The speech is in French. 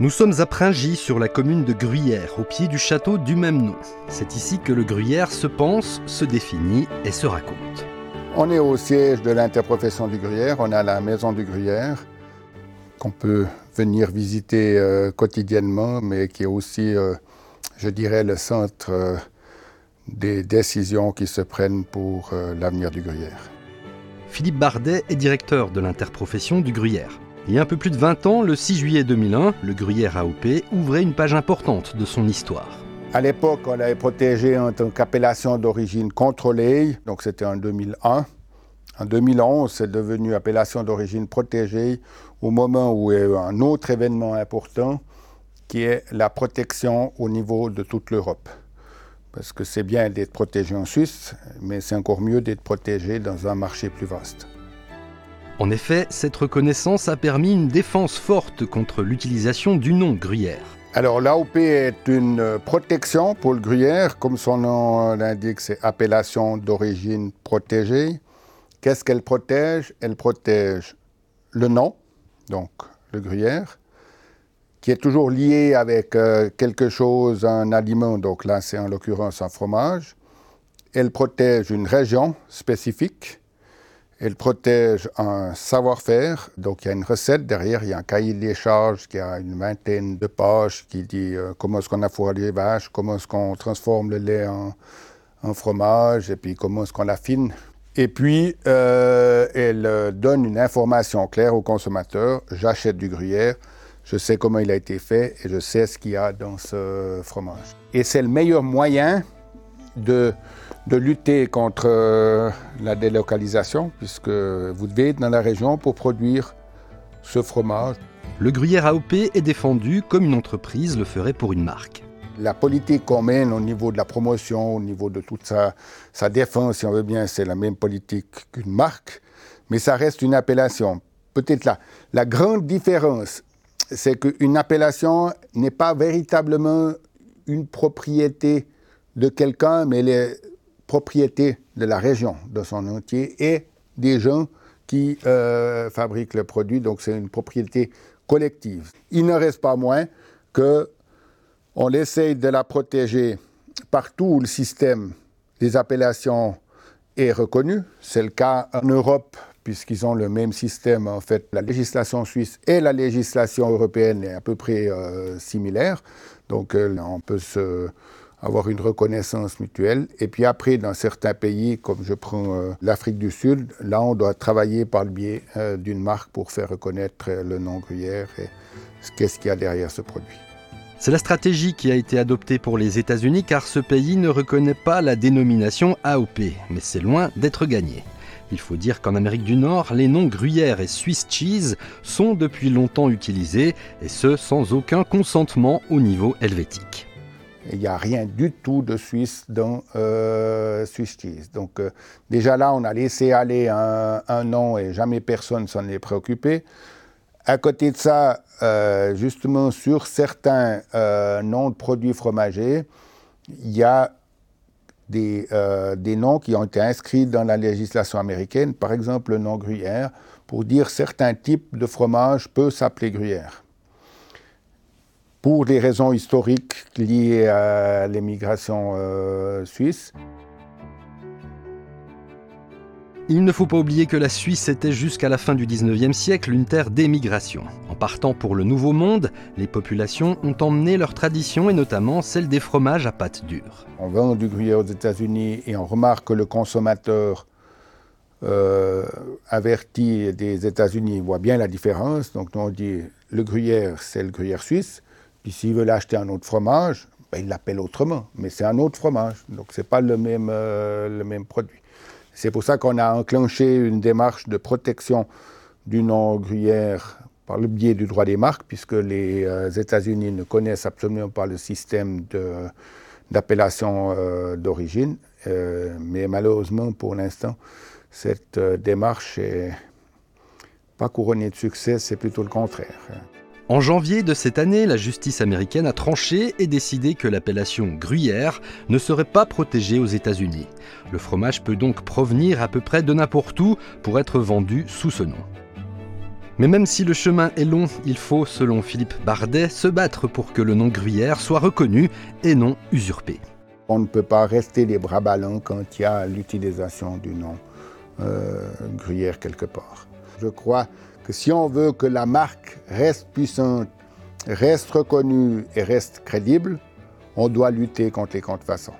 Nous sommes à Pringy, sur la commune de Gruyère, au pied du château du même nom. C'est ici que le Gruyère se pense, se définit et se raconte. On est au siège de l'interprofession du Gruyère, on a la maison du Gruyère, qu'on peut venir visiter euh, quotidiennement, mais qui est aussi, euh, je dirais, le centre euh, des décisions qui se prennent pour l'avenir du Gruyère. Philippe Bardet est directeur de l'interprofession du Gruyère. Il y a un peu plus de 20 ans, le 6 juillet 2001, le Gruyère AOP ouvrait une page importante de son histoire. À l'époque, on l'avait protégé en tant qu'appellation d'origine contrôlée, donc c'était en 2001. En 2011, c'est devenu appellation d'origine protégée au moment où il y a eu un autre événement important qui est la protection au niveau de toute l'Europe. Parce que c'est bien d'être protégé en Suisse, mais c'est encore mieux d'être protégé dans un marché plus vaste. En effet, cette reconnaissance a permis une défense forte contre l'utilisation du nom gruyère. Alors l'AOP est une protection pour le gruyère, comme son nom l'indique, c'est appellation d'origine protégée. Qu'est-ce qu'elle protège? Elle protège le nom, donc le gruyère, qui est toujours lié avec euh, quelque chose, un aliment, donc là c'est en l'occurrence un fromage. Elle protège une région spécifique, elle protège un savoir-faire, donc il y a une recette derrière, il y a un cahier des charges qui a une vingtaine de pages qui dit euh, comment est-ce qu'on affoire les vaches, comment est-ce qu'on transforme le lait en, fromage, et puis comment est-ce qu'on l'affine. Et puis, euh, elle euh, donne une information claire au consommateur. J'achète du gruyère, je sais comment il a été fait et je sais ce qu'il y a dans ce fromage. Et c'est le meilleur moyen de de lutter contre euh, la délocalisation, puisque vous devez être dans la région pour produire ce fromage. Le gruyère AOP est défendu comme une entreprise le ferait pour une marque. La politique qu'on mène au niveau de la promotion, au niveau de toute sa, sa défense, si on veut bien, c'est la même politique qu'une marque, mais ça reste une appellation. Peut-être là, la grande différence, c'est qu'une appellation n'est pas véritablement une propriété de quelqu'un, mais elle est propriété de la région de son entier et des gens qui euh, fabriquent le produit. Donc c'est une propriété collective. Il ne reste pas moins que on essaye de la protéger partout où le système des appellations est reconnu. C'est le cas en Europe puisqu'ils ont le même système. En fait, la législation suisse et la législation européenne est à peu près euh, similaire. Donc euh, on peut se avoir une reconnaissance mutuelle. Et puis après, dans certains pays, comme je prends euh, l'Afrique du Sud, là, on doit travailler par le biais euh, d'une marque pour faire reconnaître euh, le nom gruyère et qu'est-ce qu'il y a derrière ce produit. C'est la stratégie qui a été adoptée pour les États-Unis car ce pays ne reconnaît pas la dénomination AOP, mais c'est loin d'être gagné. Il faut dire qu'en Amérique du Nord, les noms gruyère et Swiss cheese sont depuis longtemps utilisés, et ce sans aucun consentement au niveau helvétique. Il n'y a rien du tout de Suisse dans euh, Swiss Cheese. Donc euh, déjà là, on a laissé aller un, un nom et jamais personne s'en est préoccupé. À côté de ça, euh, justement, sur certains noms de produits fromagers, il y a des, des, noms qui ont été inscrits dans la législation américaine, par exemple le nom gruyère, pour dire certains types de fromage peuvent s'appeler gruyère pour des raisons historiques liées à l'émigration euh, suisse. Il ne faut pas oublier que la Suisse était jusqu'à la fin du 19e siècle une terre d'émigration. En partant pour le Nouveau Monde, les populations ont emmené leurs traditions et notamment celle des fromages à pâte dure. On vend du gruyère aux États-Unis et on remarque que le consommateur euh, averti des États-Unis voit bien la différence. Donc on dit le gruyère, c'est le gruyère suisse. Puis s'il veut acheter un autre fromage, ben, il l'appelle autrement, mais c'est un autre fromage. Donc ce n'est pas le même, euh, le même produit. C'est pour ça qu'on a enclenché une démarche de protection du nom gruyère par le biais du droit des marques, puisque les euh, États-Unis ne connaissent absolument pas le système d'appellation euh, d'origine. mais malheureusement, pour l'instant, cette démarche n'est pas couronnée de succès, c'est plutôt le contraire. En janvier de cette année, la justice américaine a tranché et décidé que l'appellation gruyère ne serait pas protégée aux États-Unis. Le fromage peut donc provenir à peu près de n'importe où pour être vendu sous ce nom. Mais même si le chemin est long, il faut, selon Philippe Bardet, se battre pour que le nom Gruyère soit reconnu et non usurpé. On ne peut pas rester les bras ballants quand il y a l'utilisation du nom euh, Gruyère quelque part. Je crois si on veut que la marque reste puissante, reste reconnue et reste crédible, on doit lutter contre les contrefaçons.